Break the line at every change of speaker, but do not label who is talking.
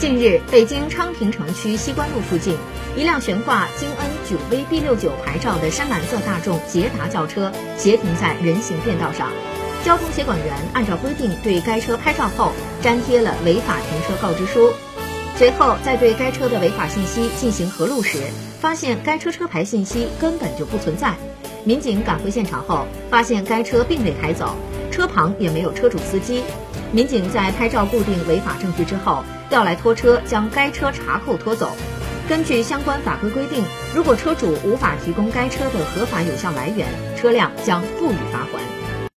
近日，北京昌平城区西关路附近，一辆悬挂京 N 九 V B 六九牌照的深蓝色大众捷达轿车斜停在人行便道上，交通协管员按照规定对该车拍照后粘贴了违法停车告知书。随后，在对该车的违法信息进行核录时，发现该车车牌信息根本就不存在。民警赶回现场后，发现该车并未开走，车旁也没有车主司机。民警在拍照固定违法证据之后，调来拖车将该车查扣拖走。根据相关法规规定，如果车主无法提供该车的合法有效来源，车辆将不予罚款。